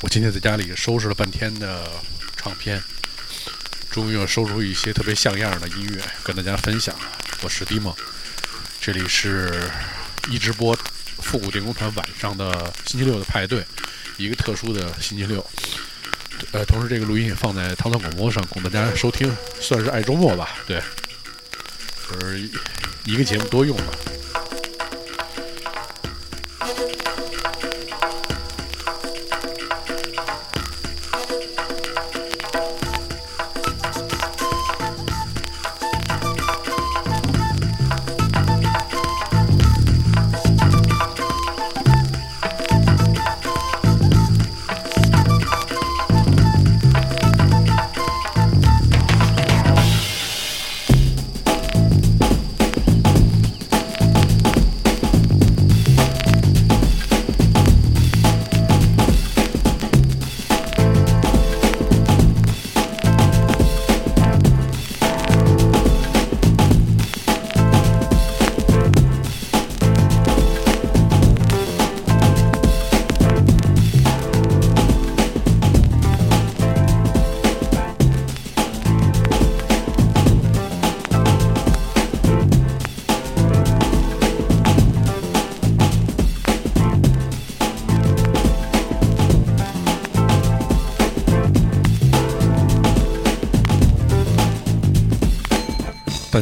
我今天在家里收拾了半天的唱片，终于要收出一些特别像样的音乐跟大家分享。我是迪梦，这里是一直播复古电工团晚上的星期六的派对，一个特殊的星期六。呃，同时这个录音也放在唐唐广播上供大家收听，算是爱周末吧。对，就是一个节目多用吧。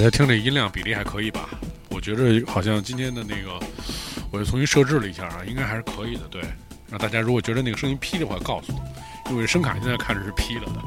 家听这音量比例还可以吧？我觉着好像今天的那个，我又重新设置了一下啊，应该还是可以的。对，让大家如果觉得那个声音劈的话，告诉我，因为声卡现在看着是劈了的。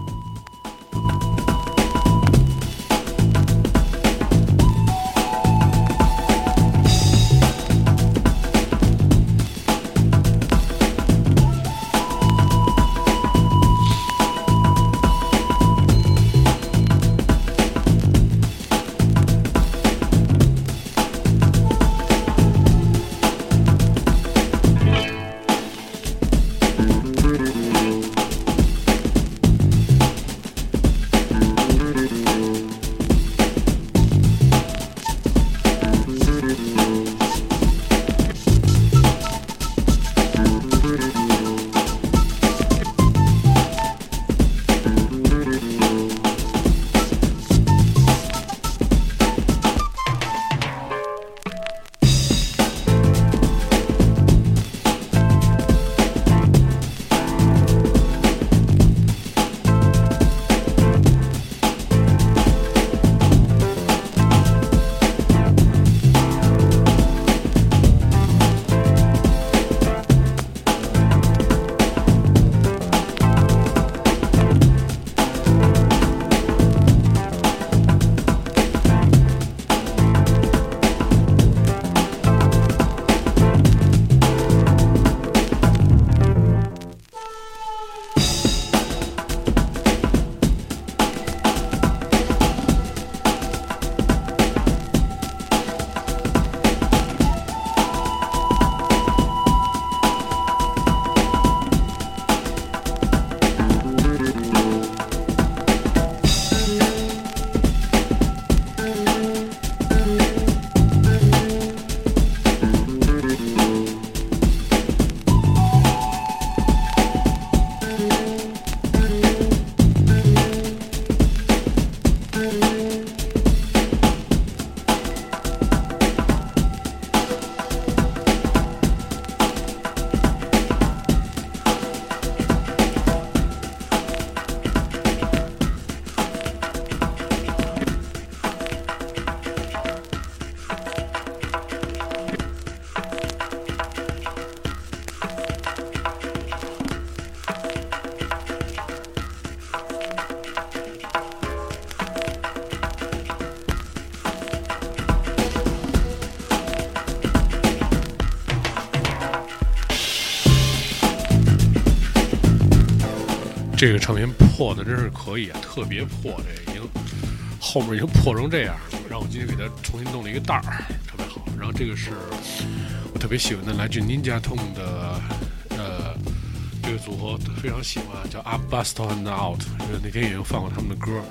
这个唱片破的真是可以啊，特别破，这已经后面已经破成这样了。然后我今天给它重新弄了一个袋儿，特别好。然后这个是我特别喜欢的来自 Ninja Tune 的呃这个组合，非常喜欢，叫 Up Bust and Out。那天已经放过他们的歌，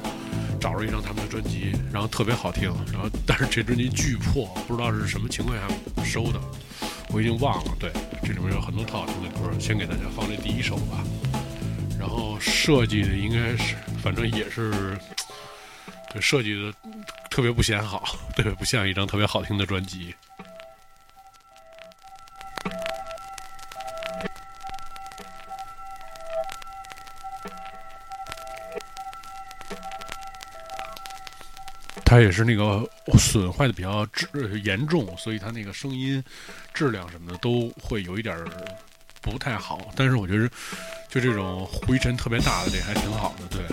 找着一张他们的专辑，然后特别好听。然后但是这专辑巨破，不知道是什么情况下收的。我已经忘了。对，这里面有很多特好听的歌，先给大家放这第一首吧。设计的应该是，反正也是，对，设计的特别不显好，特别不像一张特别好听的专辑。它也是那个损坏的比较严重，所以它那个声音质量什么的都会有一点不太好。但是我觉得，就这种灰尘特别大的这还挺好的，对。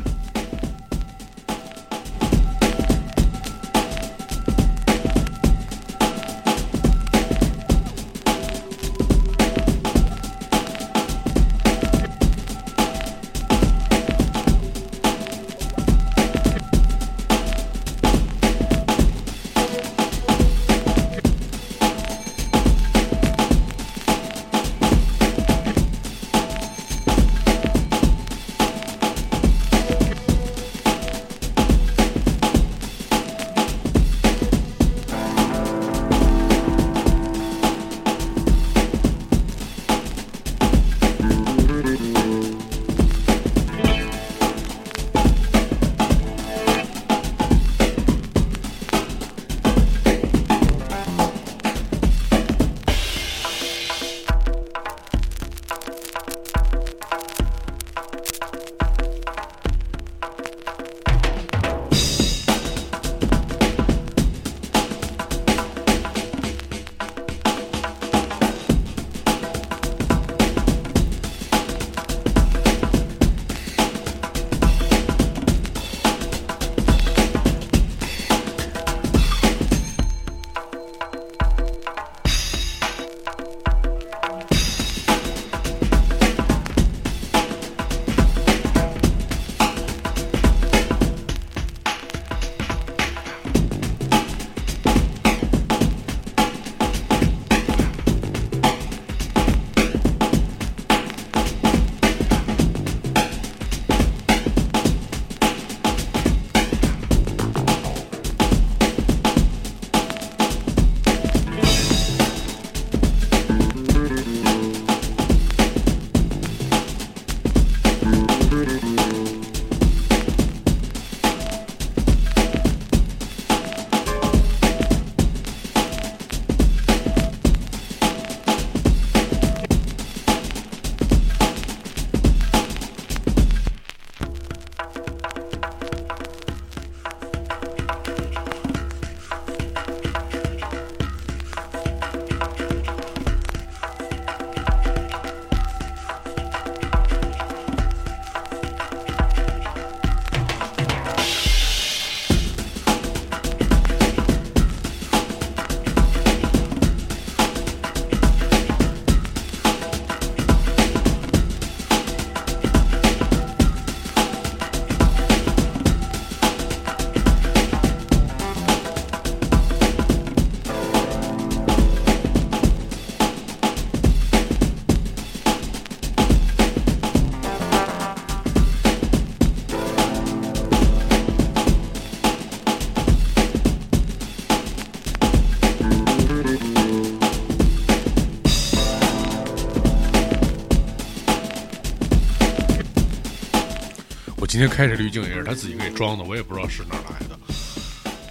今天开这滤镜也是他自己给装的，我也不知道是哪来的，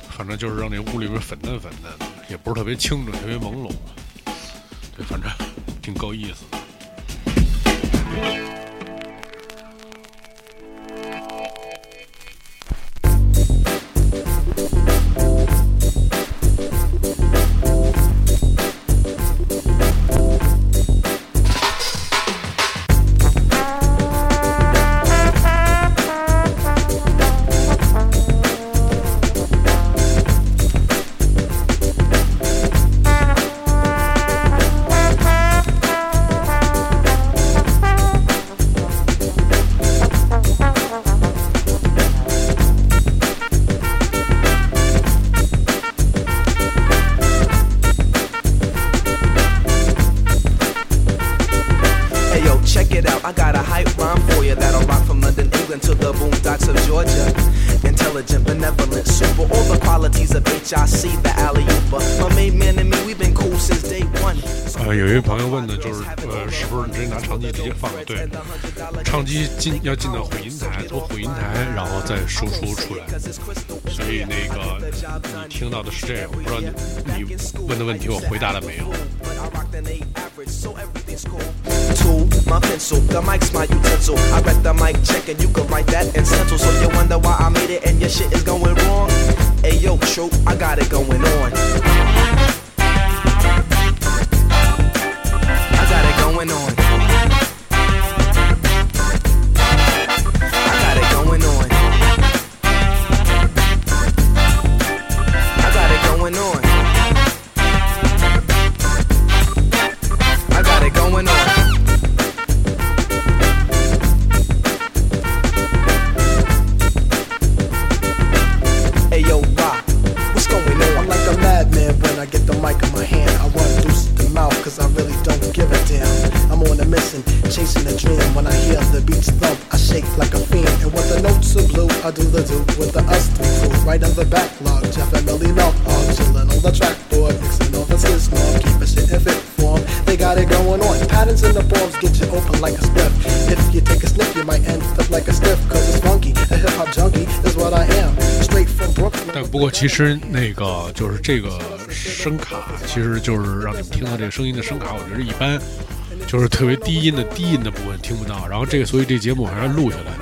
反正就是让那屋里边粉嫩粉嫩的，也不是特别清楚，特别朦胧，对，反正挺够意思。听到的是这样，我不知道你你问的问题我回答了没有。Tool, my pencil, the mic's my utensil. I read the mic check and you can write that in stencil. So you wonder why I made it and your shit is going wrong. Hey yo, true, I got it going on. I got it going on. 其实那个就是这个声卡，其实就是让你们听到这个声音的声卡，我觉得一般，就是特别低音的低音的部分听不到。然后这个，所以这节目还是录下来，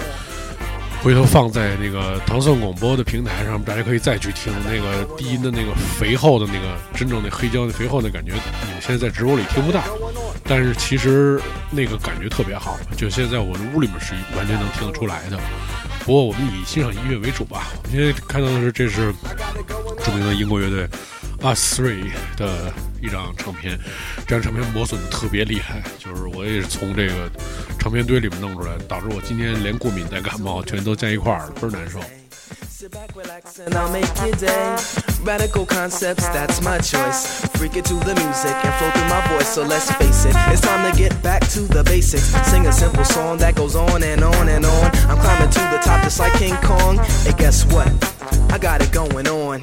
回头放在那个唐宋广播的平台上，大家可以再去听那个低音的那个肥厚的那个真正的黑胶的肥厚的感觉，你们现在在直播里听不到。但是其实那个感觉特别好，就现在我的屋里面是完全能听得出来的。不过我们以欣赏音乐为主吧。我们现在看到的是，这是著名的英国乐队 Us Three 的一张唱片。这张唱片磨损的特别厉害，就是我也是从这个唱片堆里面弄出来，导致我今天连过敏带感冒全都加一块儿了，倍儿难受。Sit back, relax, and I'll make your day. Radical concepts, that's my choice. Freak it to the music and flow through my voice. So let's face it, it's time to get back to the basics. Sing a simple song that goes on and on and on. I'm climbing to the top just like King Kong. And guess what? I got it going on.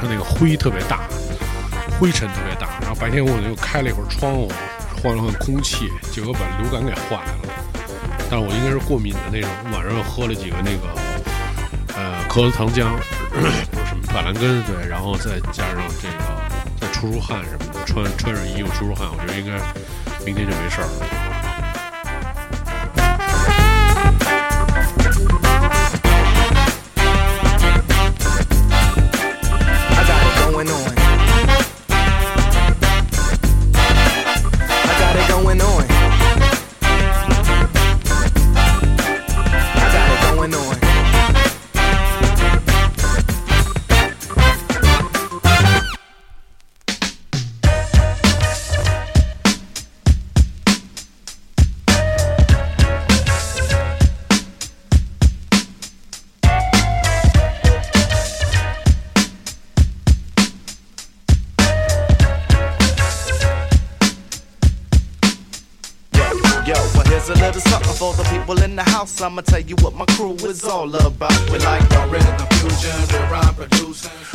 它那个灰特别大，灰尘特别大。然后白天我又开了一会儿窗户，换了换空气，结果把流感给坏了。但是我应该是过敏的那种，晚上又喝了几个那个呃咳嗽糖浆，不是什么板蓝根，对，然后再加上这个再出出汗什么的，穿穿上衣服出出汗，我觉得应该明天就没事儿了。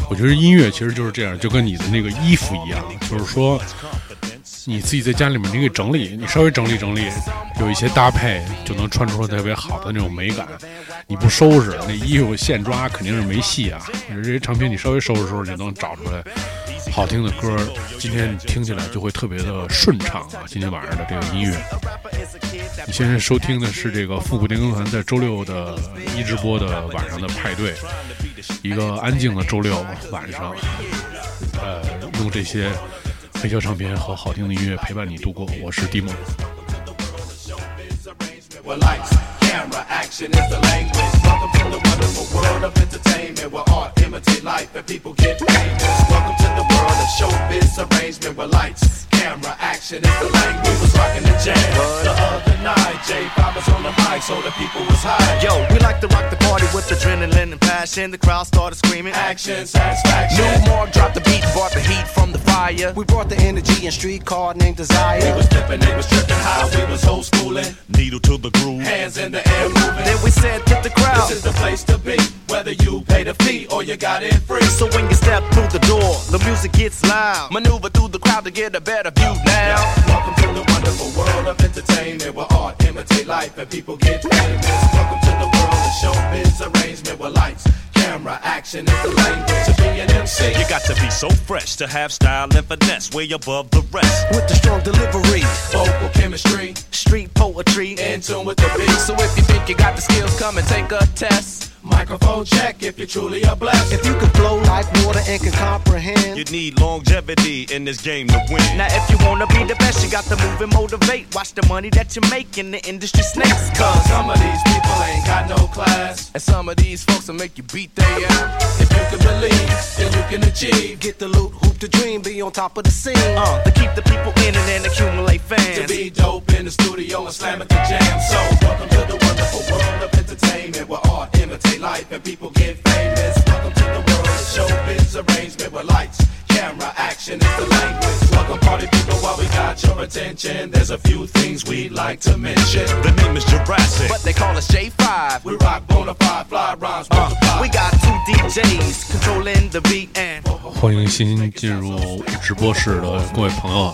我觉得音乐其实就是这样，就跟你的那个衣服一样，就是说，你自己在家里面你给整理，你稍微整理整理，有一些搭配就能穿出特别好的那种美感。你不收拾，那衣服现抓肯定是没戏啊。这些唱片你稍微收拾收拾，就能找出来好听的歌。今天你听起来就会特别的顺畅啊！今天晚上的这个音乐，你现在收听的是这个复古电工团在周六的一直播的晚上的派对，一个安静的周六晚上，呃，用这些黑胶唱片和好听的音乐陪伴你度过。我是蒂梦。Where lights, camera, action is the language. Welcome to the wonderful world of entertainment where art imitate life and people get famous. Welcome to the world of showbiz arrangement where lights, camera, action is the language. We was rocking the jam the other night. J5 was on the mic, so the people was high. Yo, we like to rock the party with adrenaline and passion. The crowd started screaming. Action, satisfaction. New Mark dropped the beat brought the heat from the fire. We brought the energy and streetcar named Desire. We was flipping, they was tripping high, we was old schooling. Needle to the groove. Hands in the air moving. Then we said to the crowd. This is the place to be, whether you pay the fee or you got it free. So when you step through the door, the music gets loud. Maneuver through the crowd to get a better view now. Welcome to the wonderful world of entertainment where art imitate life and people get famous. Welcome to the world of showbiz arrangement where lights, camera, action is the language of being MC. You got to be so fresh to have style and finesse, way above the rest. With the strong delivery, vocal chemistry, street poetry. in tune with the beat. So if you think you got the skills, come and take a test. Microphone check if you truly are blessed. If you can flow like water and can comprehend. You need longevity in this game to win. Now if you wanna be the best, you got to move and motivate. Watch the money that you make in the industry snakes. Cause Cause some of these people ain't got no class. and some of these folks will make you beat their ass. If you can believe, then you can achieve. Get the loot, hoop the dream, be on top of the scene. Uh, to keep the people in and then accumulate fans. To be dope in the studio and slam at the jam. So welcome to the wonderful world of entertainment where art imitate life and people get famous. Welcome to the world of showbiz arrangement where lights, camera, action is the language. Welcome party people while we got your attention. There's a few things we'd like to mention. The name is Jurassic. But they call us J5. We rock bona fide, fly rhymes, Uh, we got 欢迎新进入直播室的各位朋友。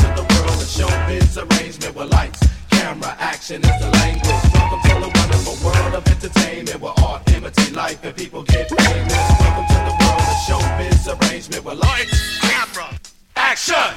to the showbiz arrangement where lights, camera, action is the language. Welcome to the wonderful world of entertainment where art life and people get famous. Welcome to the world of showbiz arrangement where lights, camera, action.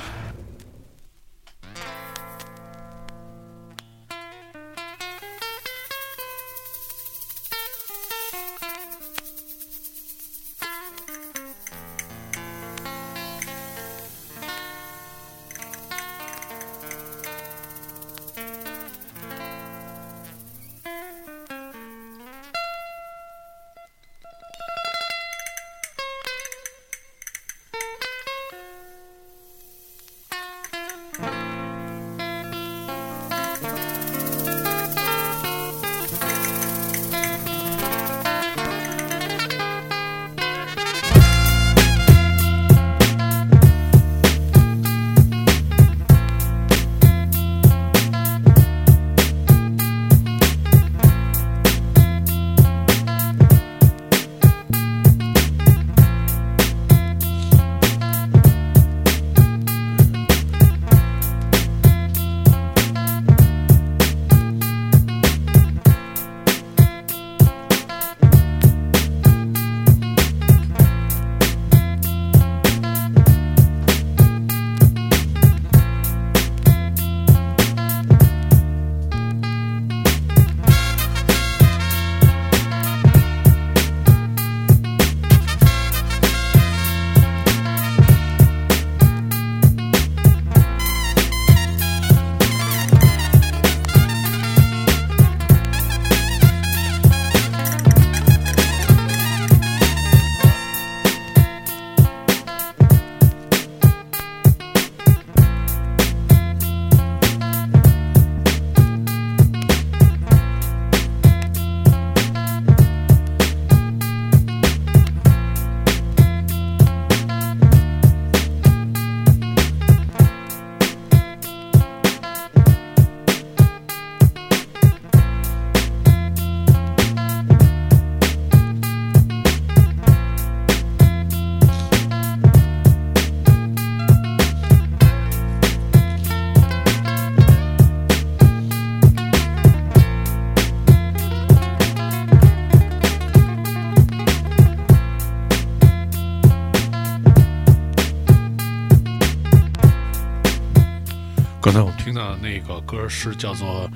那个歌是叫做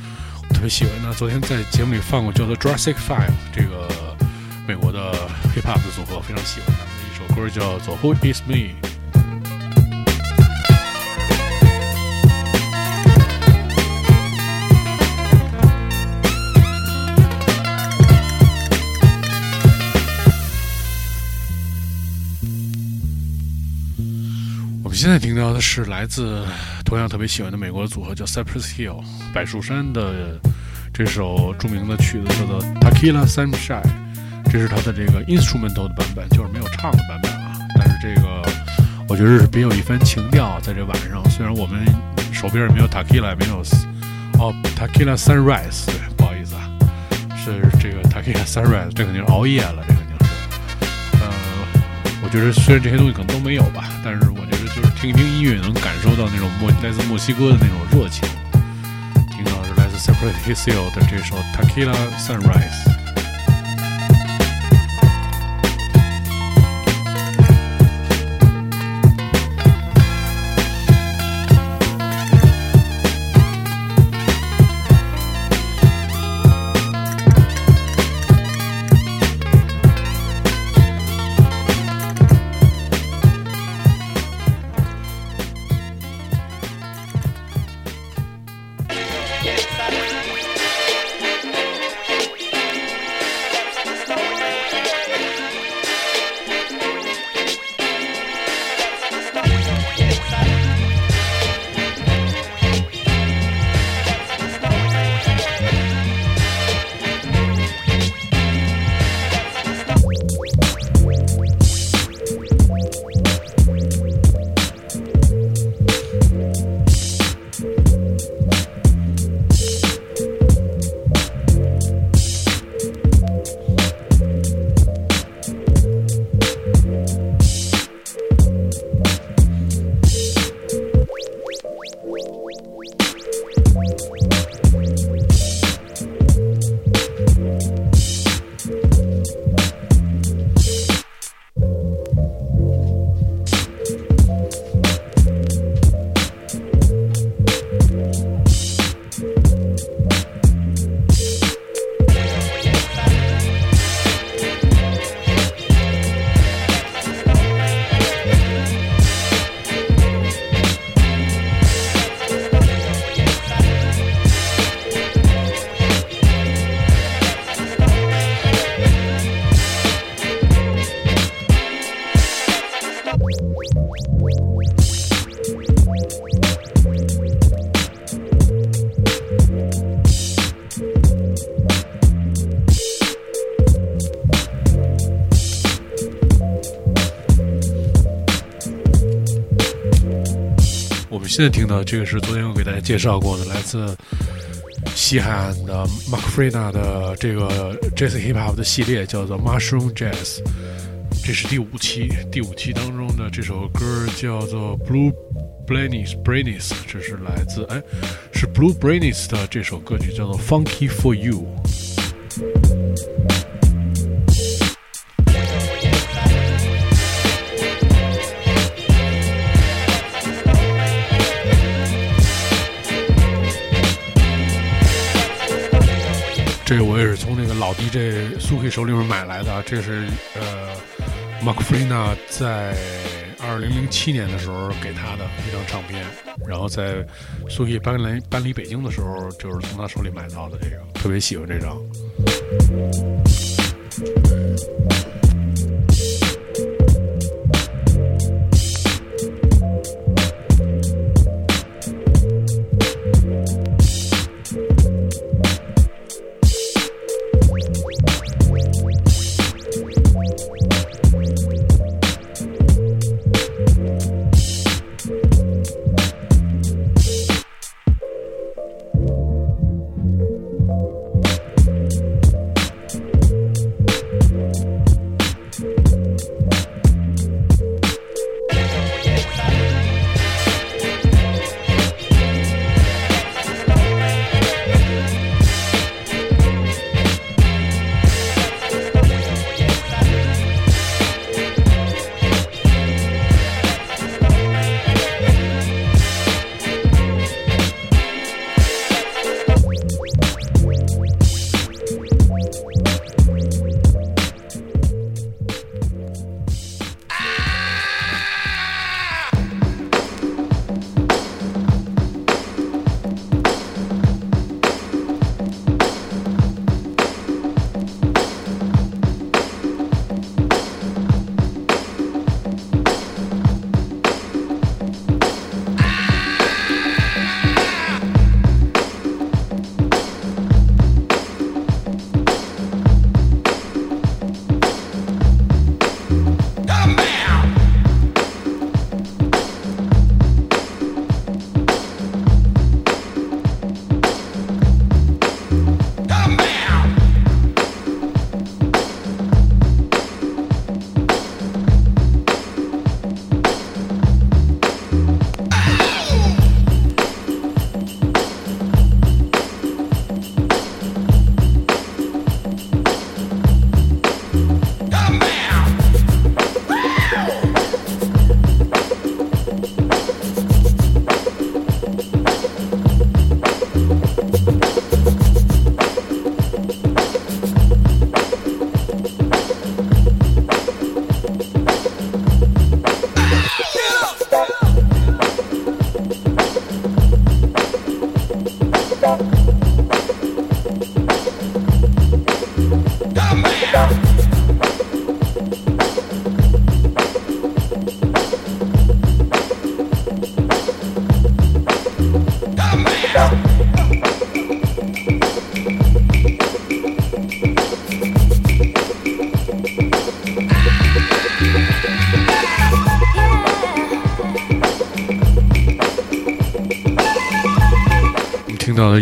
我特别喜欢的，昨天在节目里放过，叫做 Jurassic Five，这个美国的 hip hop 的组合，非常喜欢他们的一首歌叫做 Who Is Me。我们现在听到的是来自同样特别喜欢的美国组合，叫 Cypress Hill 柏树山的这首著名的曲子，叫做 Tequila Sunshine。这是它的这个 instrumental 的版本，就是没有唱的版本啊。但是这个我觉得是别有一番情调，在这晚上。虽然我们手边也没有 Tequila，也没有哦 Tequila Sunrise，对，不好意思啊，是这个 Tequila Sunrise，这肯定是熬夜了，这肯定是。呃，我觉得虽然这些东西可能都没有吧，但是听一听音乐，能感受到那种墨来自墨西哥的那种热情。听到是来自 Separate Hill 的这首 Tequila Sunrise。现在听到这个是昨天我给大家介绍过的，来自西海岸的 Mark f r e n a 的这个 Jazz Hip Hop 的系列，叫做 Mushroom Jazz。这是第五期，第五期当中的这首歌叫做 Blue Brainis Brainis，这是来自哎，是 Blue Brainies 的这首歌曲叫做 Funky for You。这个我也是从那个老 DJ 苏 K 手里面买来的，这是呃马克弗里纳在二零零七年的时候给他的一张唱片，然后在苏 K 搬来搬离北京的时候，就是从他手里买到的这个，特别喜欢这张。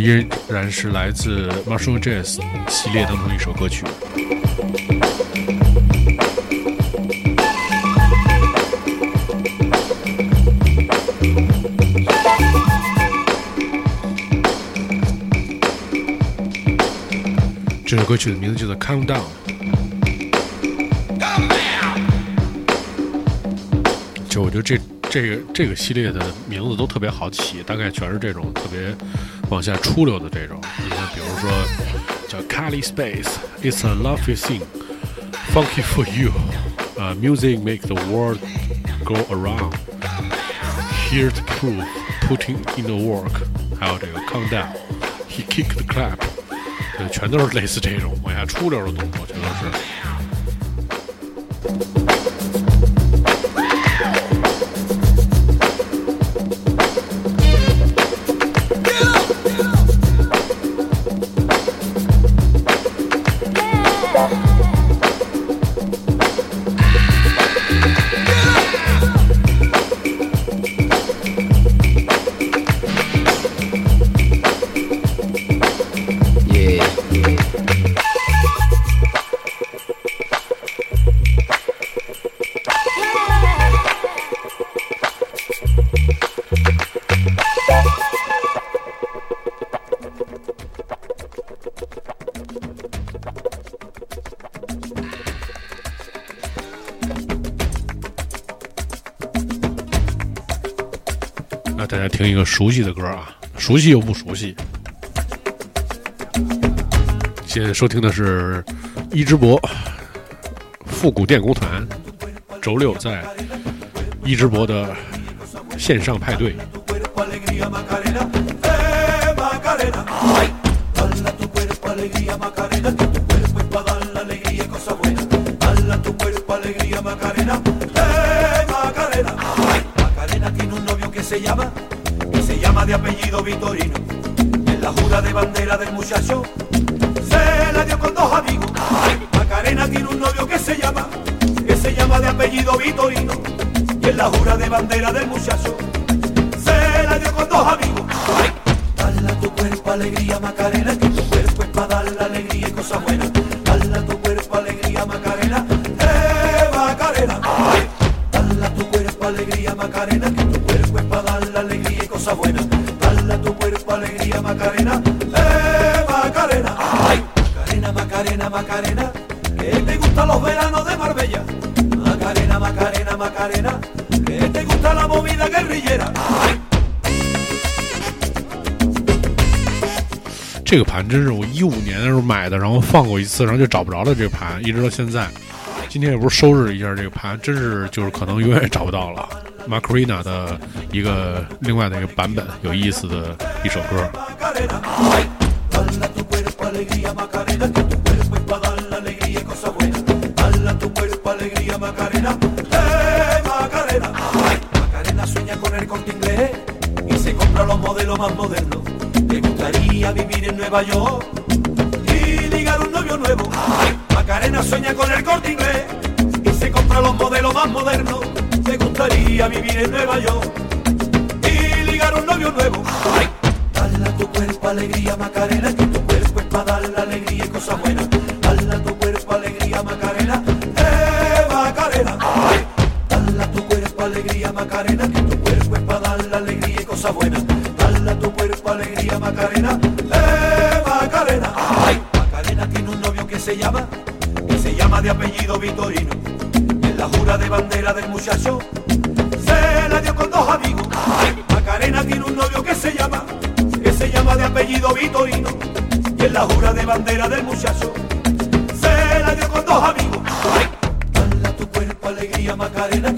依然是来自 Marshall Jazz 系列当中一首歌曲。这首歌曲的名字叫做《Countdown》。就我觉得这这个这个系列的名字都特别好起，大概全是这种特别往下出溜的这种。你看，比如说叫 Kali Space，It's a lovely thing，Funky for you，呃、uh,，Music make the world go around，Here to prove，Putting in the work，还有这个 Countdown，He kick the clap，对，全都是类似这种往下出溜的动作，全都是。 个熟悉的歌啊，熟悉又不熟悉。现在收听的是一直播复古电工团，周六在一直播的线上派对。De bandera del muchacho, 这个盘真是我一五年的时候买的，然后放过一次，然后就找不着了。这个盘一直到现在，今天也不是收拾一下这个盘，真是就是可能永远也找不到了。Macarena 的一个另外的一个版本，有意思的一首歌。En Nueva York y ligar un novio nuevo. Macarena sueña con el corte inglés y se compra los modelos más modernos. Le gustaría vivir en Nueva York y ligar un novio nuevo. Dale a tu cuerpo alegría Macarena, que tu cuerpo es para dar la alegría y cosas buenas. Dale a tu cuerpo alegría Macarena, eh Macarena. Dale a tu cuerpo alegría Macarena, que tu cuerpo es para dar la alegría y cosas buenas. Dale a tu cuerpo alegría Macarena, se llama, que se llama de apellido Vitorino. En la jura de bandera del muchacho se la dio con dos amigos. Macarena tiene un novio que se llama, que se llama de apellido Vitorino. Y en la jura de bandera del muchacho se la dio con dos amigos. Ay, dale a tu cuerpo alegría Macarena,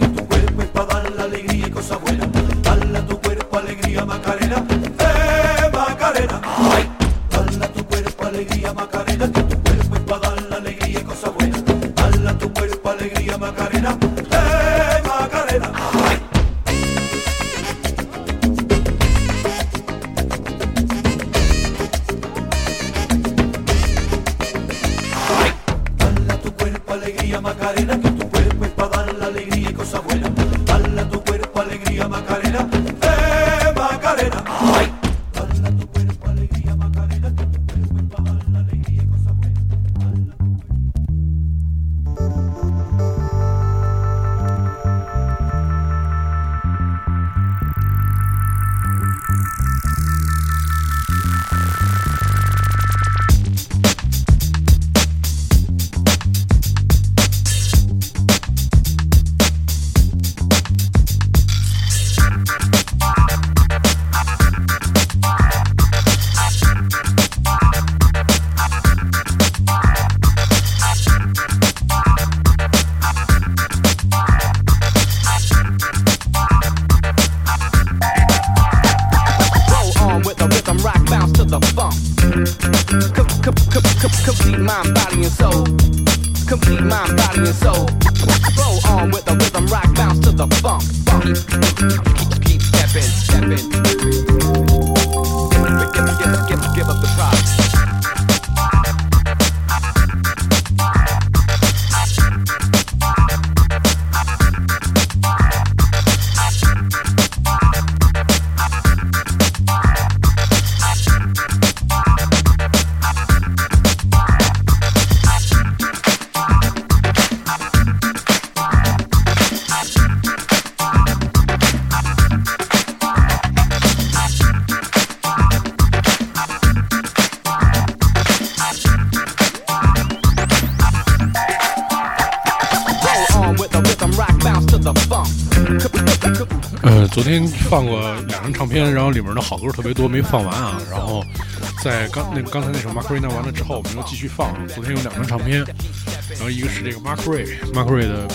昨天放过两张唱片，然后里面的好歌特别多，没放完啊。然后在刚那刚才那首 Mark Ray 那完了之后，我们又继续放。昨天有两张唱片，然后一个是这个 Mark Ray，Mark Ray 的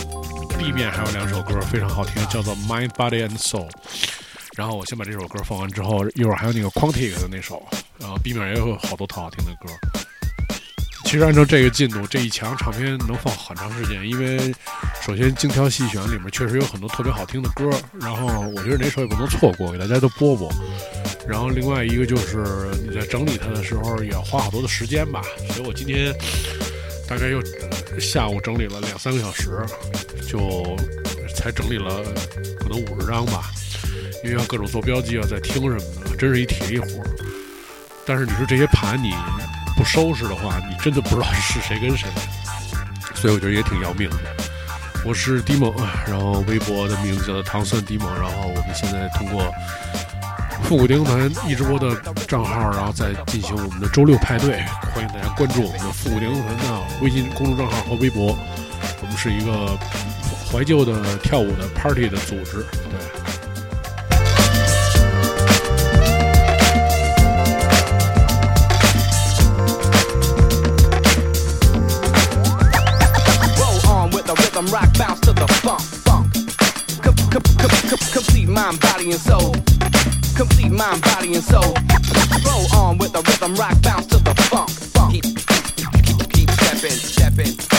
B 面还有两首歌非常好听，叫做 Mind, Body and Soul。然后我先把这首歌放完之后，一会儿还有那个 Quantic 的那首，然后 B 面也有好多特好听的歌。其实按照这个进度，这一墙唱片能放很长时间，因为首先精挑细选，里面确实有很多特别好听的歌，然后我觉得哪首也不能错过，给大家都播播。然后另外一个就是你在整理它的时候也要花好多的时间吧，所以我今天大概又下午整理了两三个小时，就才整理了可能五十张吧，因为要各种做标记啊，在听什么的，真是一体力活。但是你说这些盘你收拾的话，你真的不知道是谁跟谁，所以我觉得也挺要命的。我是迪蒙，然后微博的名字叫做糖蒜迪蒙，然后我们现在通过复古电台一直播的账号，然后再进行我们的周六派对，欢迎大家关注我们的复古电台的微信公众账号和微博。我们是一个怀旧的跳舞的 party 的组织，对。Mind, body, and soul. Complete mind, body, and soul. Roll on with the rhythm, rock, bounce to the funk. Funk. Keep, keep, keep, keep stepping, stepping.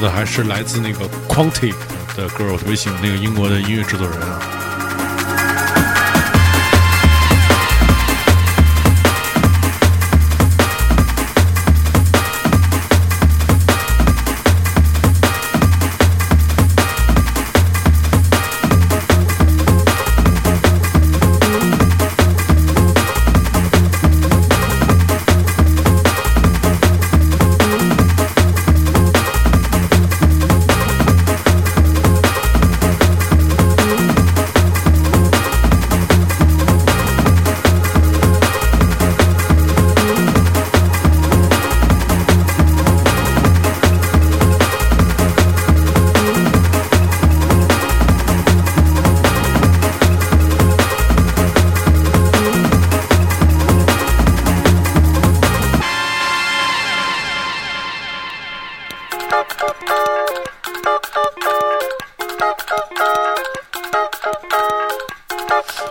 的还是来自那个 Quantic 的歌，我特别喜欢那个英国的音乐制作人啊。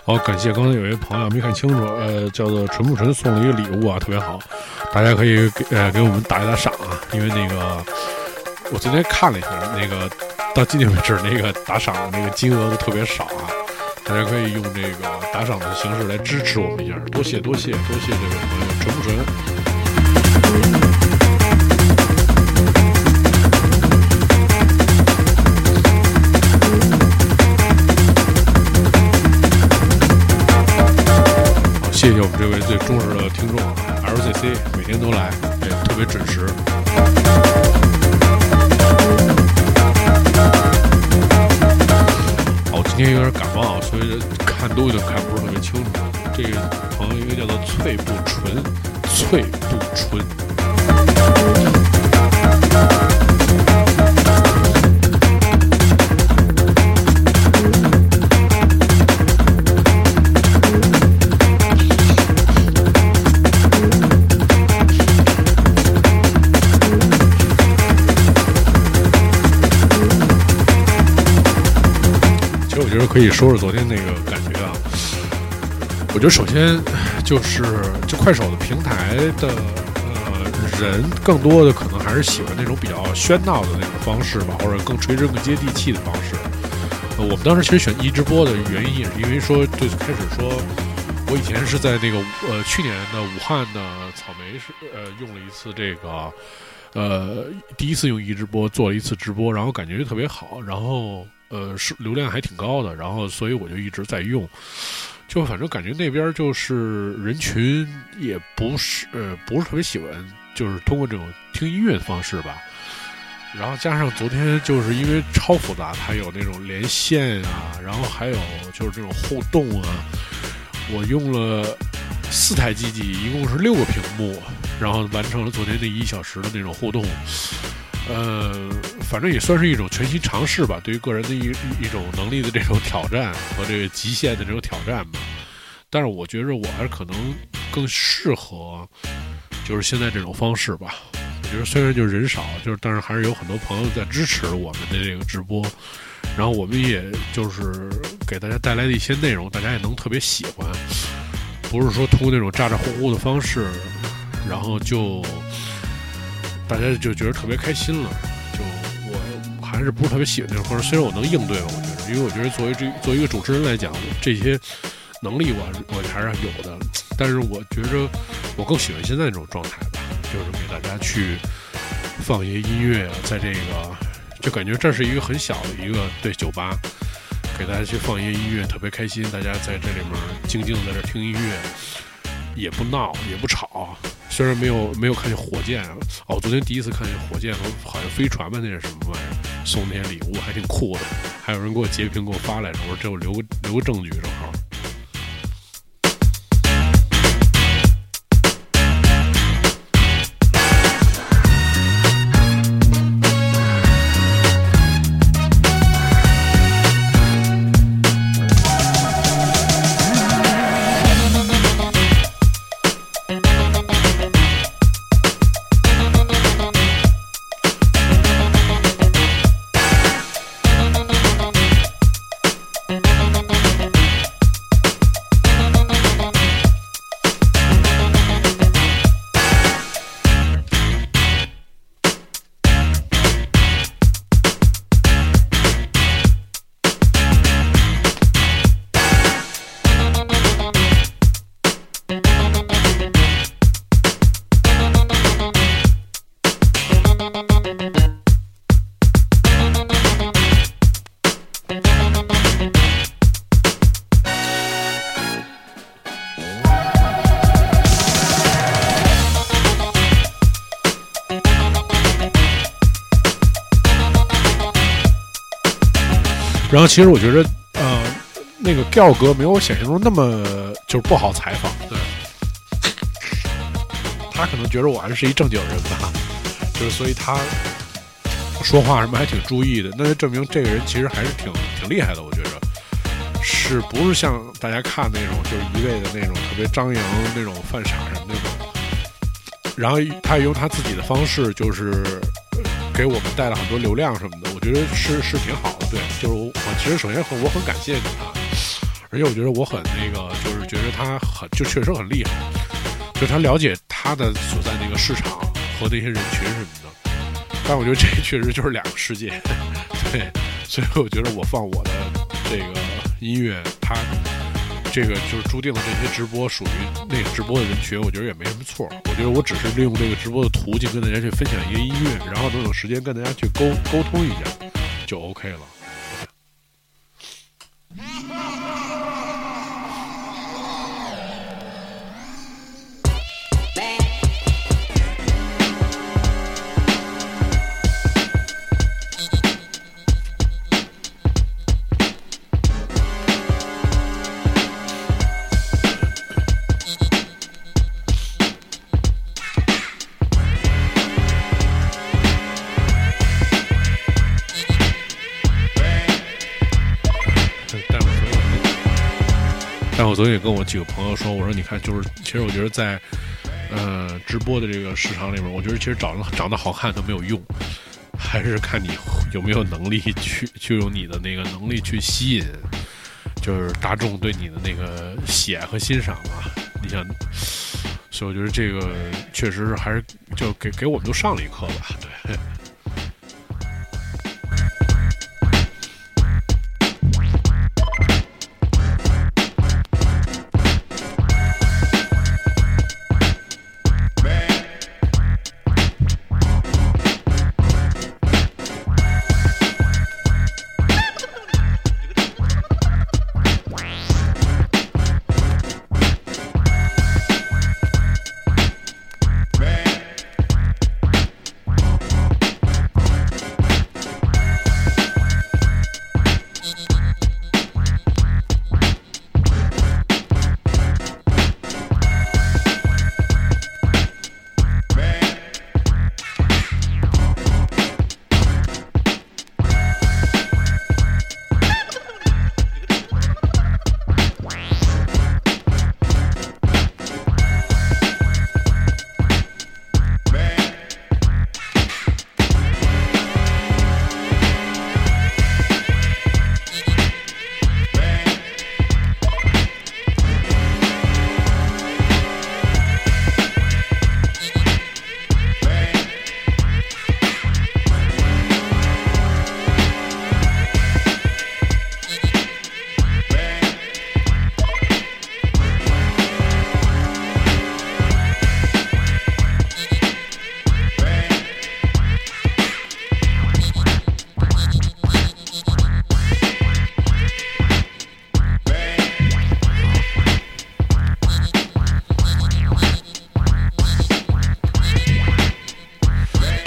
好，感谢刚才有一位朋友没看清楚，呃，叫做纯不纯送了一个礼物啊，特别好，大家可以给呃给我们打一打赏啊，因为那个我昨天看了一下，那个到今天为止那个打赏的那个金额都特别少啊，大家可以用这个打赏的形式来支持我们一下，多谢多谢多谢这位朋友纯不纯。谢谢我们这位最忠实的听众啊，LCC 每天都来，也特别准时。我，今天有点感冒啊，所以看东西都看不是特别清楚。这个朋友应该叫做翠不纯，翠不纯。觉得可以说说昨天那个感觉啊。我觉得首先就是这快手的平台的呃人，更多的可能还是喜欢那种比较喧闹的那种方式吧，或者更垂直、更接地气的方式。呃，我们当时其实选一直播的原因也是因为说，最开始说，我以前是在那个呃去年的武汉的草莓是呃用了一次这个。呃，第一次用一直播做了一次直播，然后感觉就特别好，然后呃是流量还挺高的，然后所以我就一直在用，就反正感觉那边就是人群也不是呃不是特别喜欢，就是通过这种听音乐的方式吧，然后加上昨天就是因为超复杂，它有那种连线啊，然后还有就是这种互动啊，我用了四台机器，一共是六个屏幕，然后完成了昨天那一小时的那种互动。呃，反正也算是一种全新尝试吧，对于个人的一一种能力的这种挑战和这个极限的这种挑战吧。但是我觉着我还是可能更适合，就是现在这种方式吧。我觉得虽然就是人少，就是但是还是有很多朋友在支持我们的这个直播，然后我们也就是给大家带来的一些内容，大家也能特别喜欢，不是说通过那种咋咋呼呼的方式，然后就大家就觉得特别开心了。就我还是不是特别喜欢这种方式，虽然我能应对吧，我觉得，因为我觉得作为这作为一个主持人来讲，这些能力我我还是有的，但是我觉着我更喜欢现在这种状态吧，就是给大家去放一些音乐啊，在这个就感觉这是一个很小的一个对酒吧，给大家去放一些音乐，特别开心，大家在这里面静静在这听音乐，也不闹也不吵。虽然没有没有看见火箭，哦，昨天第一次看见火箭和好像飞船吧，那是什么玩意儿？送那些礼物还挺酷的，还有人给我截屏给我发来着，我说这我留个留个证据正好。其实我觉得，呃，那个调哥没有我想象中那么就是不好采访，对，他可能觉得我还是一正经人吧，就是所以他说话什么还挺注意的，那就证明这个人其实还是挺挺厉害的，我觉着，是不是像大家看那种就是一味的那种特别张扬那种犯傻什么那种，然后他也用他自己的方式就是。给我们带了很多流量什么的，我觉得是是挺好的。对，就是我我其实首先很我很感谢你啊，而且我觉得我很那个，就是觉得他很就确实很厉害，就他了解他的所在那个市场和那些人群什么的。但我觉得这确实就是两个世界，对，所以我觉得我放我的这个音乐，他这个就是注定了这些直播属于那个直播的人群，我觉得也没什么错。我觉得我只是利用这个直播的途径跟大家去分享一些音乐，然后能有时间跟大家去沟沟通一下，就 OK 了。昨天也跟我几个朋友说，我说你看，就是其实我觉得在呃直播的这个市场里面，我觉得其实长得长得好看都没有用，还是看你有没有能力去去用你的那个能力去吸引，就是大众对你的那个喜爱和欣赏嘛。你想，所以我觉得这个确实是还是就给给我们都上了一课吧，对。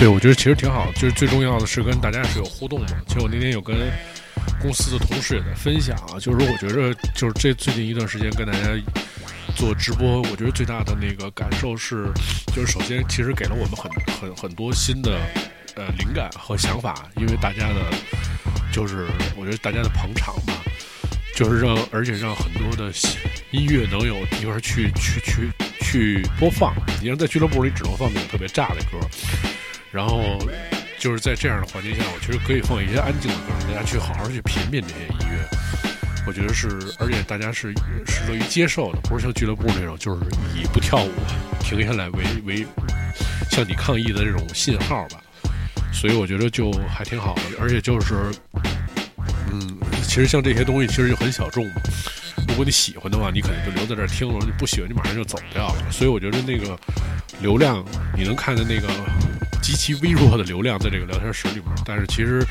对，我觉得其实挺好，就是最重要的是跟大家是有互动嘛。其实我那天有跟公司的同事也在分享啊，就是我觉着就是这最近一段时间跟大家做直播，我觉得最大的那个感受是，就是首先其实给了我们很很很多新的呃灵感和想法，因为大家的，就是我觉得大家的捧场吧，就是让而且让很多的音乐能有地方去去去去播放。你像在俱乐部里只能放那种特别炸的歌。然后就是在这样的环境下，我其实可以放一些安静的歌，大家去好好去品品这些音乐。我觉得是，而且大家是是乐于接受的，不是像俱乐部那种，就是以不跳舞停下来为为向你抗议的这种信号吧。所以我觉得就还挺好的，而且就是，嗯，其实像这些东西其实就很小众嘛。如果你喜欢的话，你可能就留在这儿听了；你不喜欢，你马上就走掉了。所以我觉得那个流量，你能看的那个。极其微弱的流量在这个聊天室里面，但是其实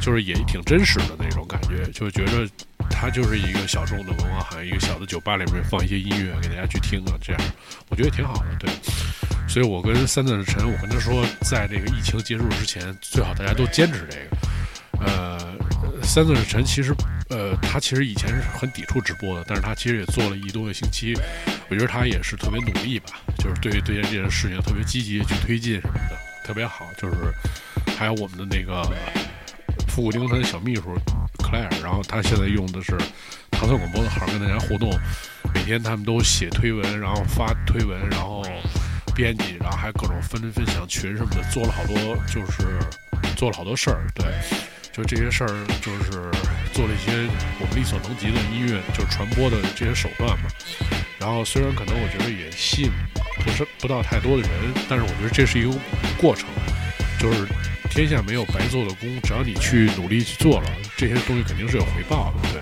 就是也挺真实的那种感觉，就觉着它就是一个小众的文化行业，一个小的酒吧里面放一些音乐给大家去听啊，这样我觉得挺好的。对，所以我跟三段陈，我跟他说，在这个疫情结束之前，最好大家都坚持这个。呃，三段陈其实，呃，他其实以前是很抵触直播的，但是他其实也做了一多个星期，我觉得他也是特别努力吧，就是对对这件事情特别积极去推进什么的。特别好，就是还有我们的那个复古丁他的小秘书 Claire，然后他现在用的是唐宋广播的号跟大家互动，每天他们都写推文，然后发推文，然后编辑，然后还各种分分享群什么的，做了好多，就是做了好多事儿，对，就这些事儿，就是做了一些我们力所能及的音乐，就是传播的这些手段嘛。然后虽然可能我觉得也吸引不是不到太多的人，但是我觉得这是一个过程，就是天下没有白做的工，只要你去努力去做了，这些东西肯定是有回报的，对。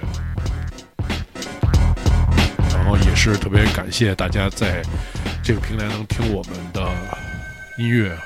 然后也是特别感谢大家在这个平台能听我们的音乐。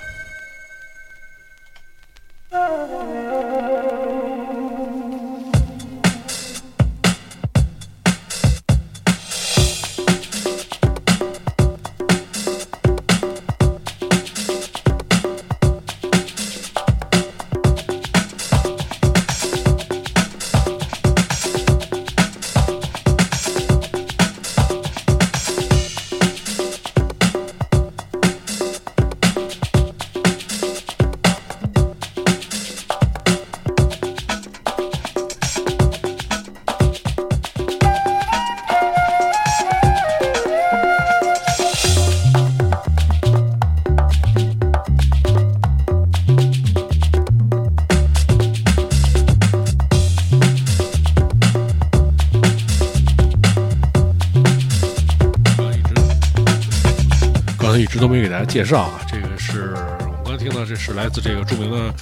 介绍啊，这个是我们刚才听到，这是来自这个著名的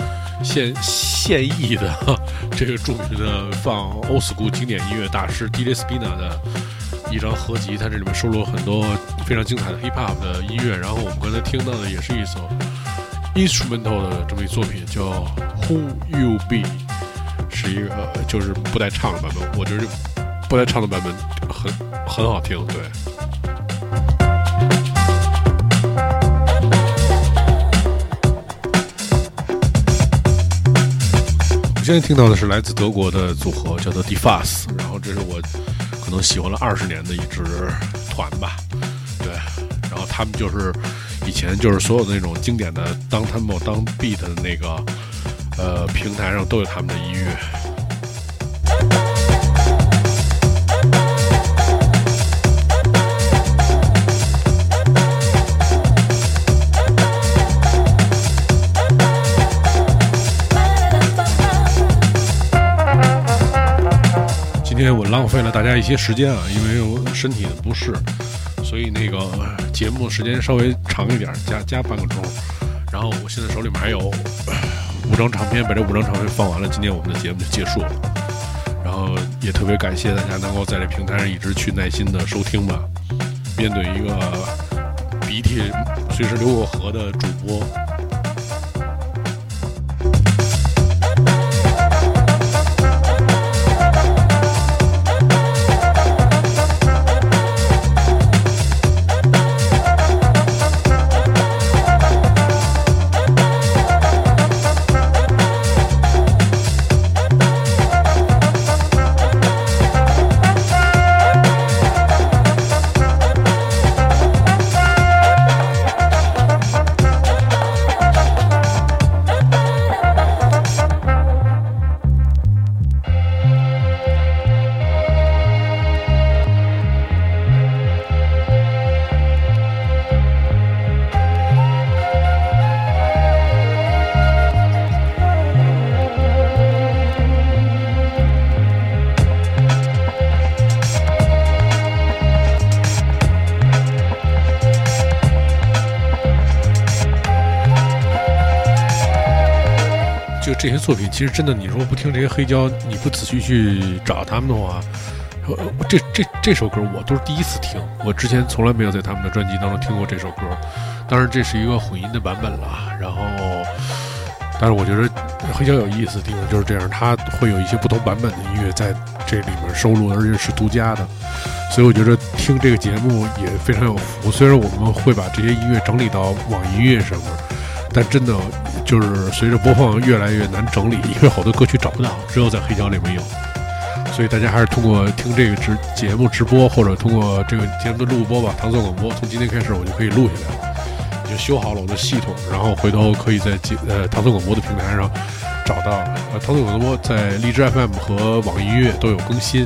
现现役的这个著名的放 old school 经典音乐大师 DJ Spina 的一张合集，它这里面收录了很多非常精彩的 hip hop 的音乐。然后我们刚才听到的也是一首 instrumental 的这么一作品，叫 Who You Be，是一个就是不带唱的版本。我觉得不带唱的版本很很好听，对。今天听到的是来自德国的组合，叫做 Defas，然后这是我可能喜欢了二十年的一支团吧，对，然后他们就是以前就是所有的那种经典的当 tempo 当 beat 的那个呃平台上都有他们的音乐。浪费了大家一些时间啊，因为我身体的不适，所以那个节目时间稍微长一点，加加半个钟。然后我现在手里面还有五张唱片，把这五张唱片放完了，今天我们的节目就结束了。然后也特别感谢大家能够在这平台上一直去耐心的收听吧。面对一个鼻涕随时流过河的主播，作品，其实真的，你说不听这些黑胶，你不仔细去找他们的话，呃这这这首歌我都是第一次听，我之前从来没有在他们的专辑当中听过这首歌。当然，这是一个混音的版本了。然后，但是我觉得黑胶有意思的地方就是这样，它会有一些不同版本的音乐在这里面收录，而且是独家的。所以我觉得听这个节目也非常有福。虽然我们会把这些音乐整理到网易音乐上面。但真的就是随着播放越来越难整理，因为好多歌曲找不到，只有在黑胶里面有。所以大家还是通过听这个直节目直播，或者通过这个节目的录播吧，唐宋广播。从今天开始我就可以录下来了，已经修好了我的系统，然后回头可以在节呃唐宋广播的平台上找到。呃，唐宋广播在荔枝 FM 和网易音乐都有更新，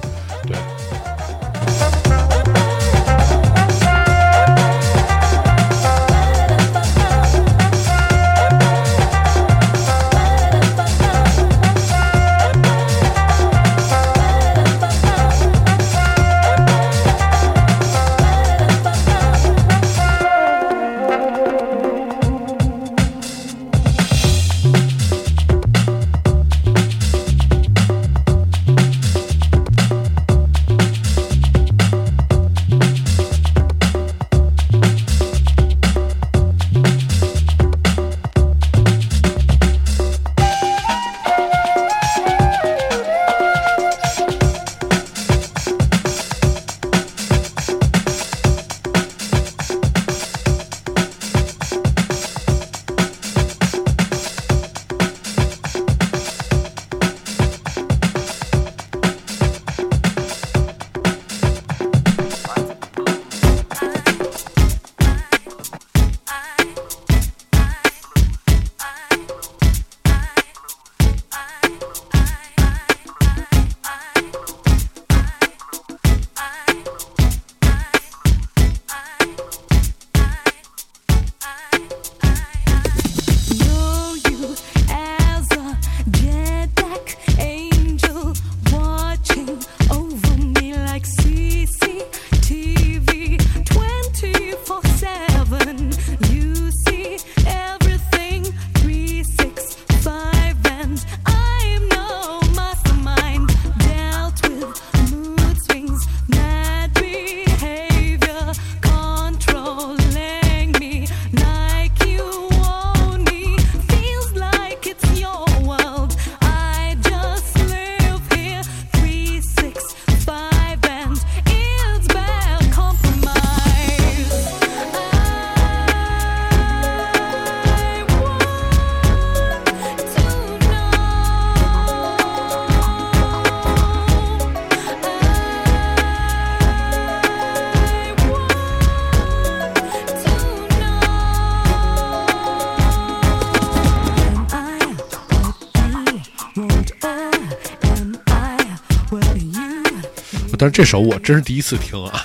但是这首我真是第一次听啊，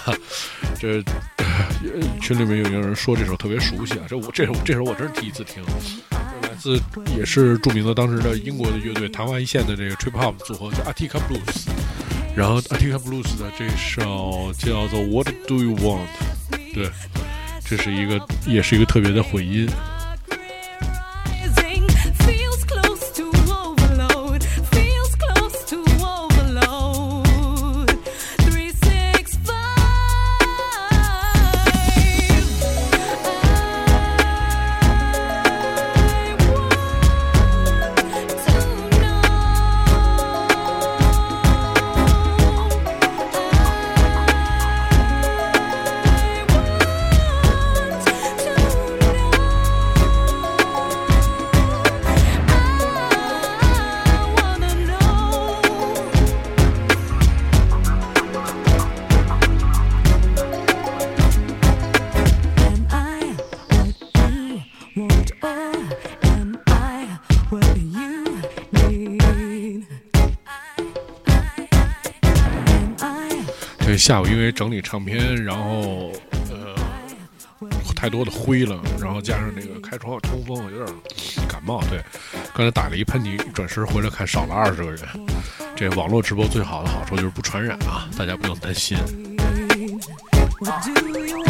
这群里面有有人说这首特别熟悉啊，这我这首这首我真是第一次听，来自也是著名的当时的英国的乐队昙花一现的这个 trip hop 组合叫 Attica Blues，然后 Attica Blues 的这首叫做 What Do You Want，对，这是一个也是一个特别的混音。下午因为整理唱片，然后呃太多的灰了，然后加上那个开窗通风，我有点感冒。对，刚才打了一喷嚏，转身回来看少了二十个人。这网络直播最好的好处就是不传染啊，大家不用担心。What do you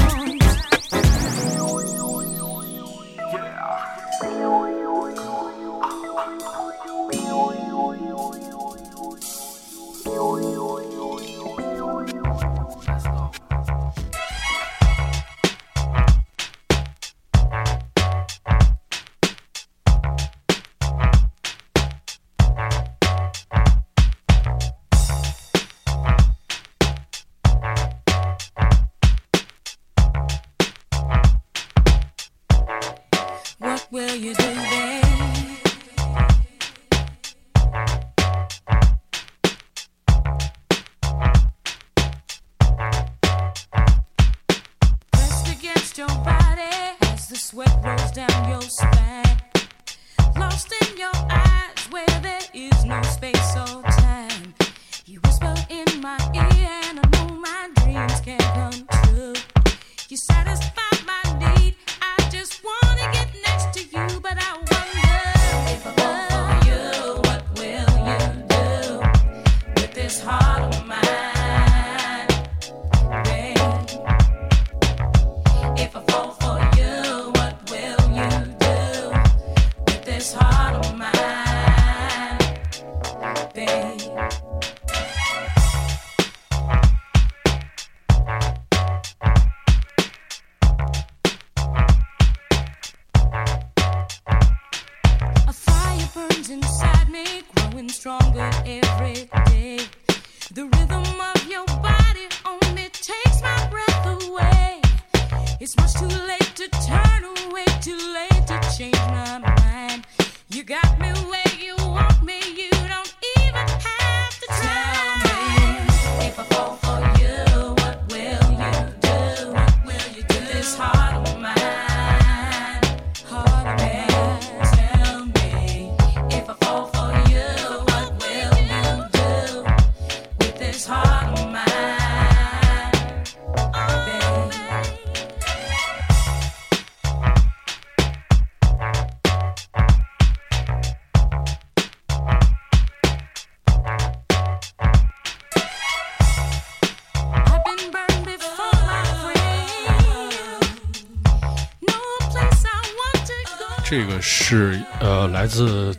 这个是呃来自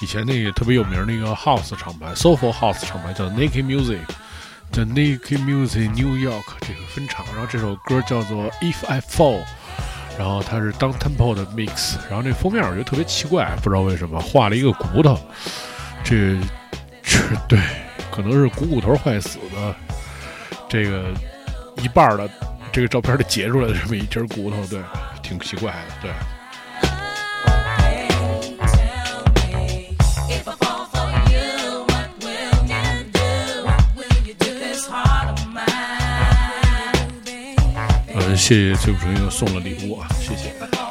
以前那个特别有名儿那个 house 厂牌，soulful house 厂牌叫 Naked Music，叫 Naked Music New York 这个分厂。然后这首歌叫做 If I Fall，然后它是 down tempo 的 mix。然后这封面我觉得特别奇怪，不知道为什么画了一个骨头，这这对可能是股骨头坏死的，这个一半的这个照片里截出来的这么一截骨头，对，挺奇怪的，对。谢谢崔普成又送了礼物啊，谢谢。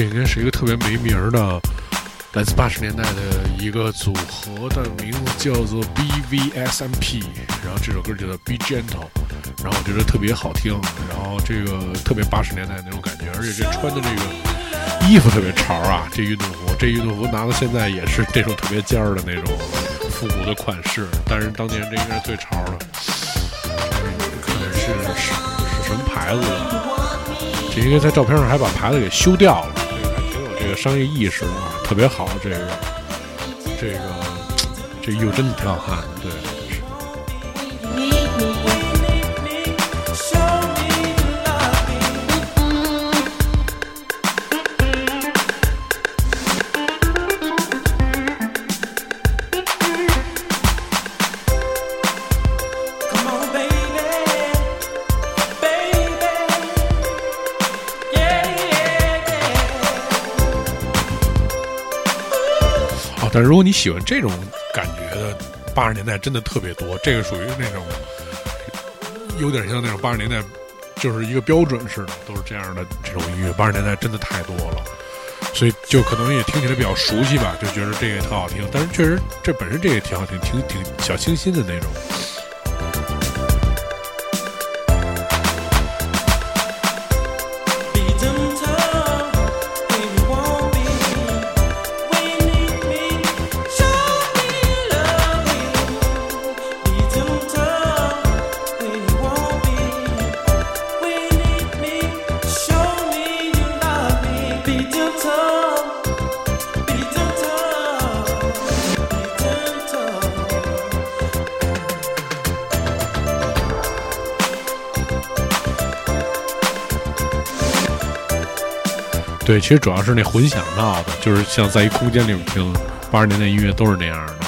这应该是一个特别没名儿的，来自八十年代的一个组合的名字叫做 BVSMP，然后这首歌就叫 Be Gentle，然后我觉得特别好听，然后这个特别八十年代那种感觉，而且这穿的这个衣服特别潮啊，这运动服，这运动服拿到现在也是这种特别尖儿的那种复古的款式，但是当年这应该是最潮的，看是是是什么牌子的？这应该在照片上还把牌子给修掉了，商业意识啊，特别好。这个这个这又真的挺好看的，对。哦，但如果你喜欢这种感觉的，八十年代真的特别多。这个属于那种有点像那种八十年代，就是一个标准似的，都是这样的这种音乐。八十年代真的太多了，所以就可能也听起来比较熟悉吧，就觉得这个特好听。但是确实，这本身这也挺好听，挺挺小清新的那种。其实主要是那混响闹的，就是像在一空间里面听，八十年代音乐都是那样的。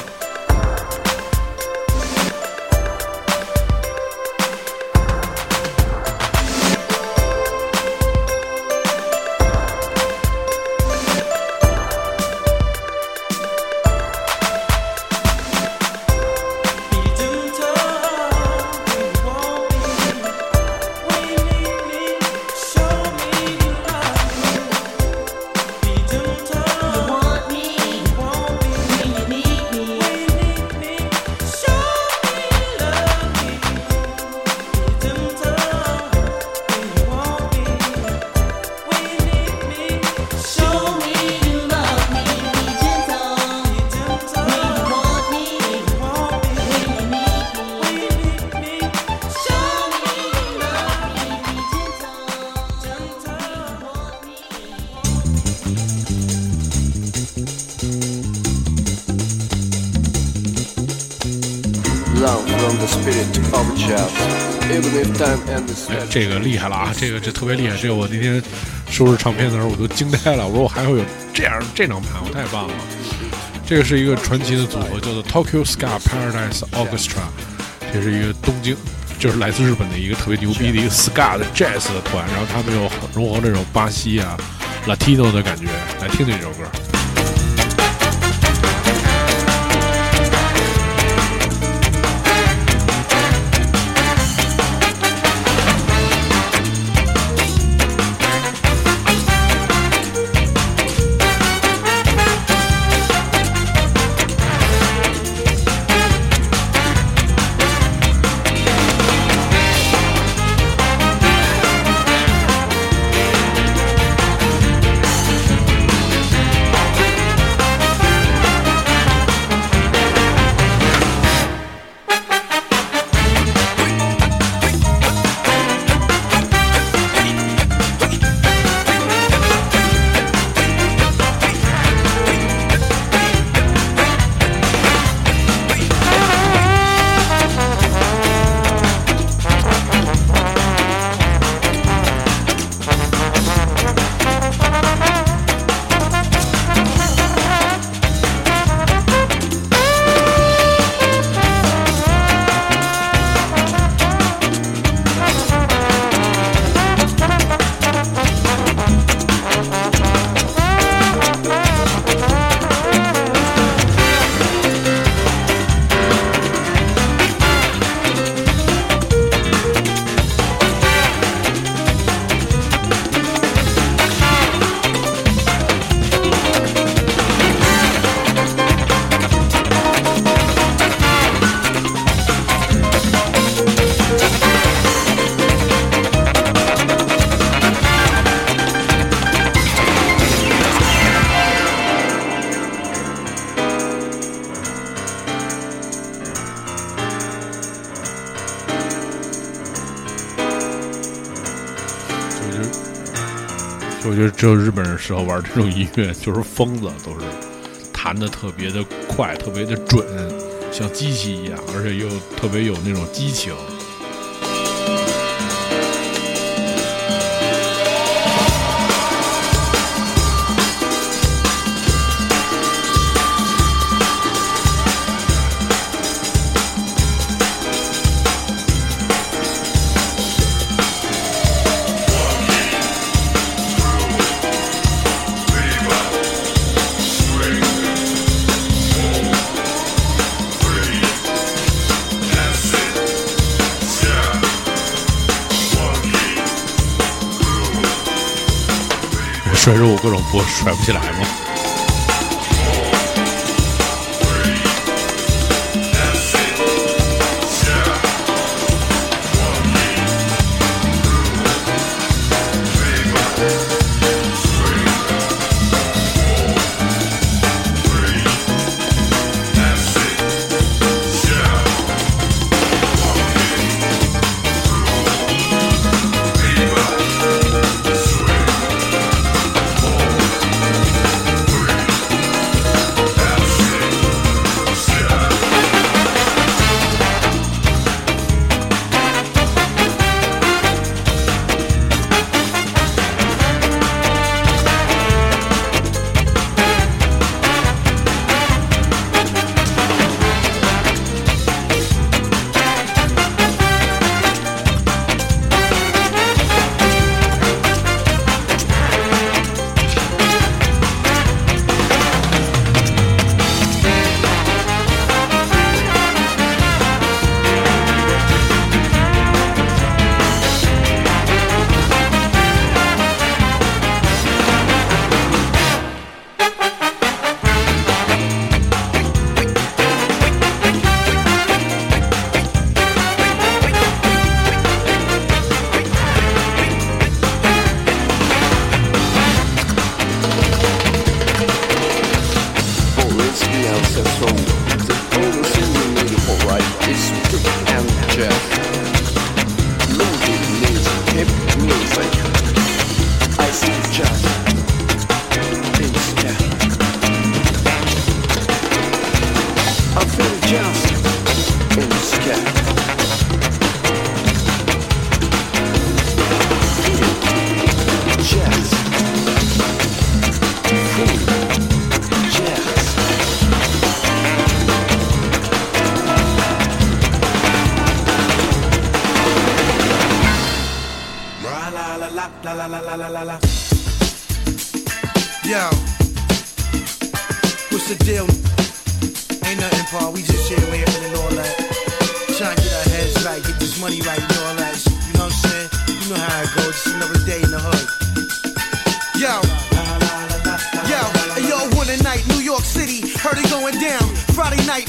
这个厉害了啊！这个这特别厉害，这个我那天收拾唱片的时候我都惊呆了，我说我还会有这样这张盘，我太棒了。这个是一个传奇的组合，叫做 Tokyo Ska Paradise Orchestra，这是一个东京，就是来自日本的一个特别牛逼的一个 ska 的 jazz 的团，然后他们又融合这种巴西啊、Latino 的感觉，来听听这首歌。觉得只有日本人适合玩这种音乐，就是疯子都是弹的特别的快，特别的准，像机器一样，而且又特别有那种激情。甩肉各种波甩不起来吗？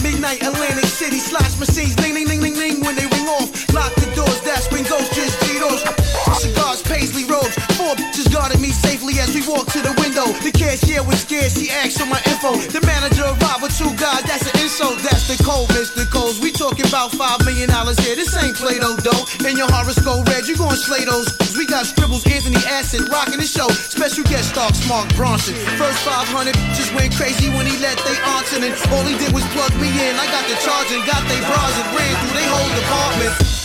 Midnight, Atlantic City, slash machines, ding, ding, ding, ding, ding, when they ring off. Lock the doors, that's when ghosts just G-Dos. Cigars, paisley robes, four bitches guarded me safely as we walked to the window. The cashier was scared, she asked for my info. The manager arrived with two guys, that's an insult, that's the code, Mr. Coles. We talking about five million dollars here, this ain't Play-Doh dough. And your horoscope red, you gon' slay those. We got scribbles, Anthony Acid, rocking the show. Special guest star, Mark Bronson. First 500 just went crazy when he let they aunts and all he did was plug me in. I got the charge and got they bras and ran through they whole department.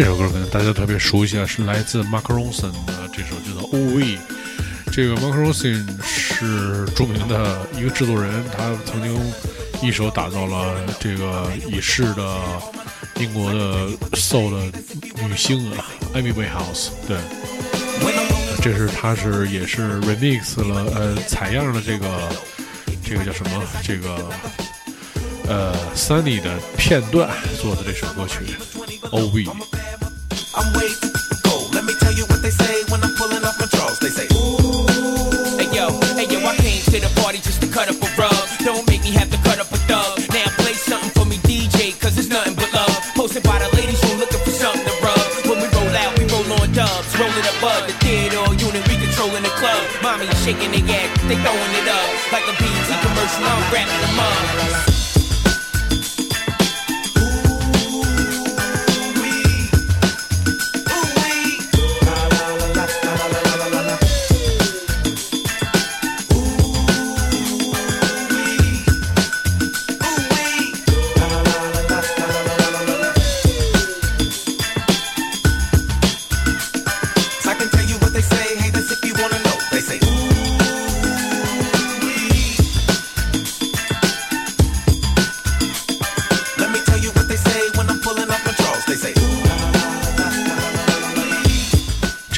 这首歌可能大家特别熟悉啊，是来自 Mark Ronson 的这首叫做《O V》。这个 Mark Ronson 是著名的一个制作人，他曾经一手打造了这个已逝的英国的 soul 的女星啊，Amy Winehouse。对，这是他是也是 remix 了呃采样了这个这个叫什么这个呃 Sunny 的片段做的这首歌曲《Oh, oh, o V》。I'm way too cold. Let me tell you what they say when I'm pulling off my drawers. They say, ooh. Hey yo, hey yo, I came to the party just to cut up a rug. Don't make me have to cut up a thug. Now play something for me, DJ, cause it's nothing but love. Posted by the ladies who looking for something to rub. When we roll out, we roll on dubs. Rolling above the theater unit, we controlling the club. Mommy shaking their ass, they throwing it up. Like a BT commercial, I'm wrapping them up.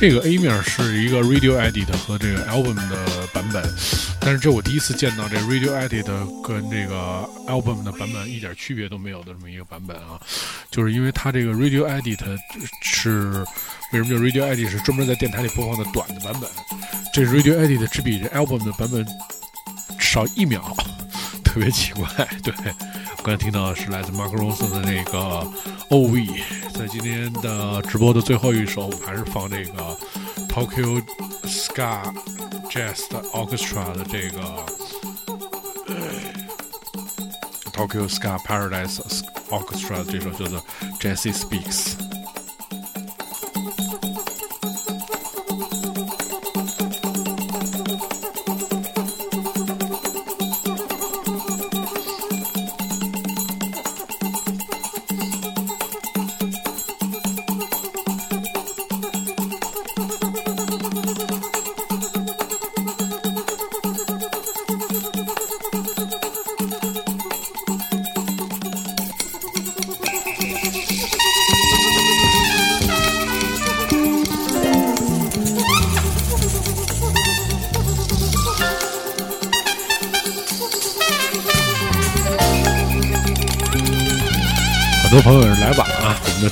这个 A 面是一个 Radio Edit 和这个 Album 的版本，但是这我第一次见到这 Radio Edit 跟这个 Album 的版本一点区别都没有的这么一个版本啊，就是因为它这个 Radio Edit 是为什么叫 Radio Edit 是专门在电台里播放的短的版本，这 Radio Edit 只比这 Album 的版本少一秒，特别奇怪。对，刚才听到的是来自 Mark Rose 的那个 O.V。在今天的直播的最后一首，我们还是放这个 Tokyo Ska Jazz Orchestra 的这个 Tokyo Ska Paradise Orchestra 这首叫做 Jesse Speaks。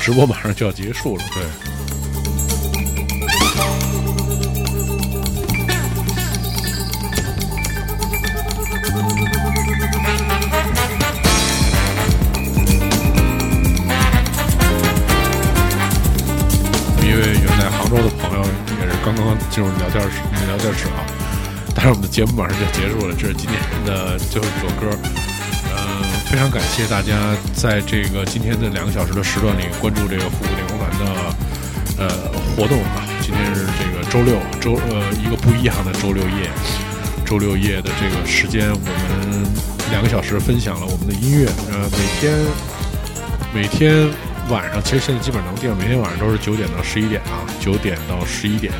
直播马上就要结束了。对，一位远在杭州的朋友也是刚刚进入聊天室聊天室啊，但是我们的节目马上就要结束了，这是今天的最后一首歌。非常感谢大家在这个今天的两个小时的时段里关注这个复古电工团的呃活动啊。今天是这个周六，周呃一个不一样的周六夜，周六夜的这个时间，我们两个小时分享了我们的音乐。呃，每天每天晚上，其实现在基本能定，每天晚上都是九点到十一点啊，九点到十一点。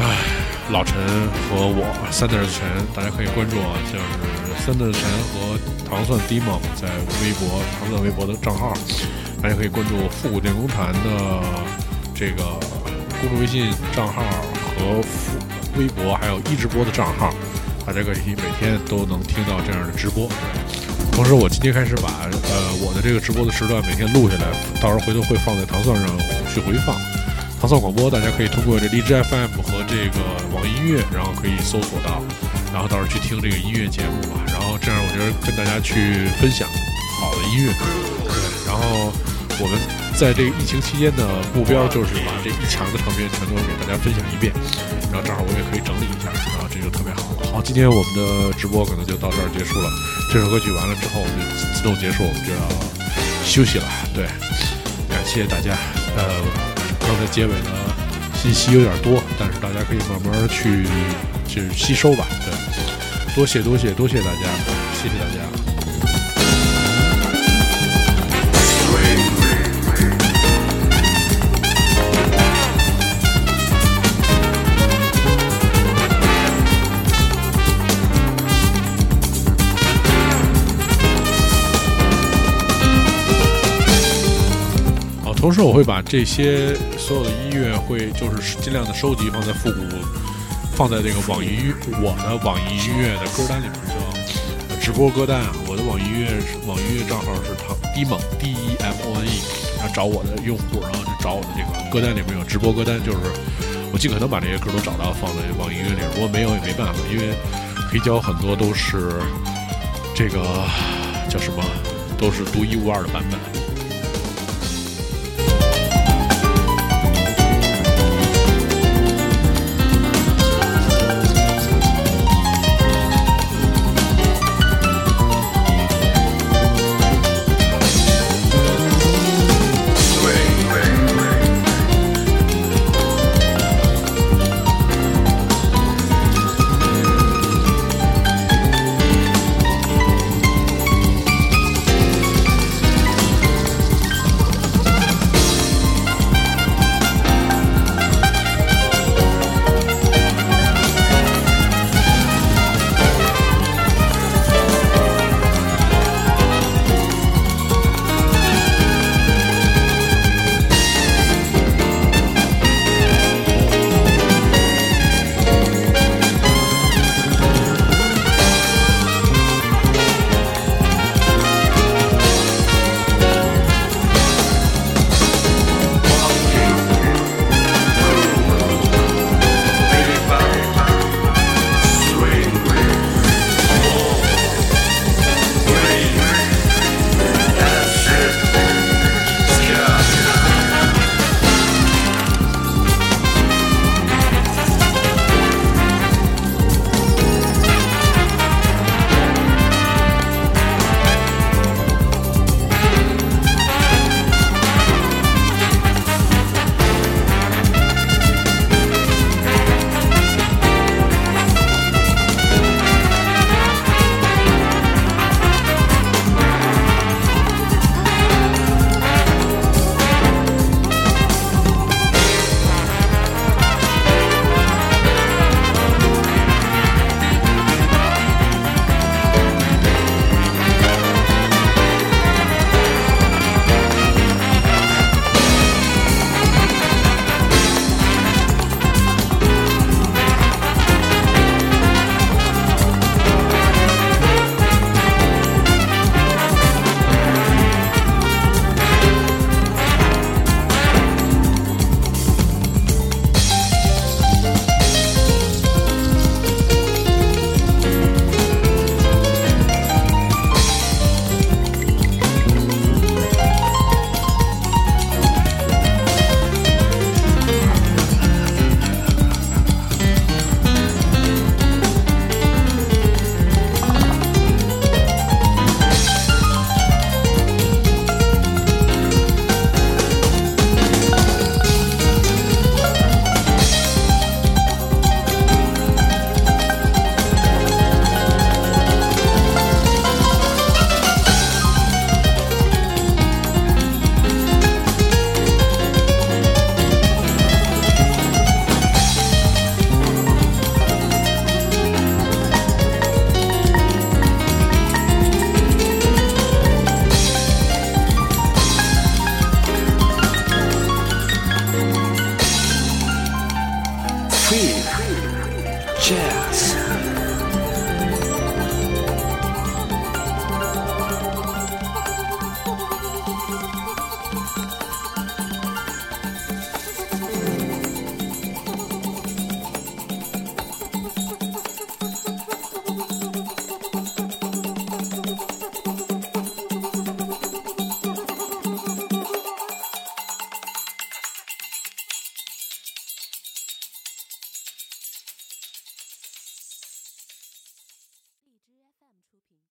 唉，老陈和我三点陈，大家可以关注啊，就是三的神和糖蒜 Demo 在微博、糖蒜微博的账号，大家可以关注复古电工团的这个公众微信账号和复微博，还有一直播的账号，大家可以每天都能听到这样的直播。同时，我今天开始把呃我的这个直播的时段每天录下来，到时候回头会放在糖蒜上去回放。糖蒜广播，大家可以通过这荔枝 FM 和这个网易音乐，然后可以搜索到，然后到时候去听这个音乐节目吧。这样，我觉得跟大家去分享好的音乐。对，然后我们在这个疫情期间的目标就是把这一墙的唱片全都给大家分享一遍，然后正好我也可以整理一下，然后这就特别好了。好，今天我们的直播可能就到这儿结束了。这首歌曲完了之后，我们就自动结束，我们就要休息了。对，感谢大家。呃，刚才结尾的信息有点多，但是大家可以慢慢去去吸收吧。对，多谢多谢多谢大家，谢谢大家。好，同时我会把这些所有的音乐会就是尽量的收集放在复古，放在这个网易我的网易音乐的歌单里面直播歌单啊。我的网易音乐网易音乐账号是唐 D 猛 D E M O N E，然后找我的用户，然后就找我的这个歌单里面有直播歌单，就是我尽可能把这些歌都找到放在网易音乐里。如果没有也没办法，因为黑胶很多都是这个叫什么，都是独一无二的版本。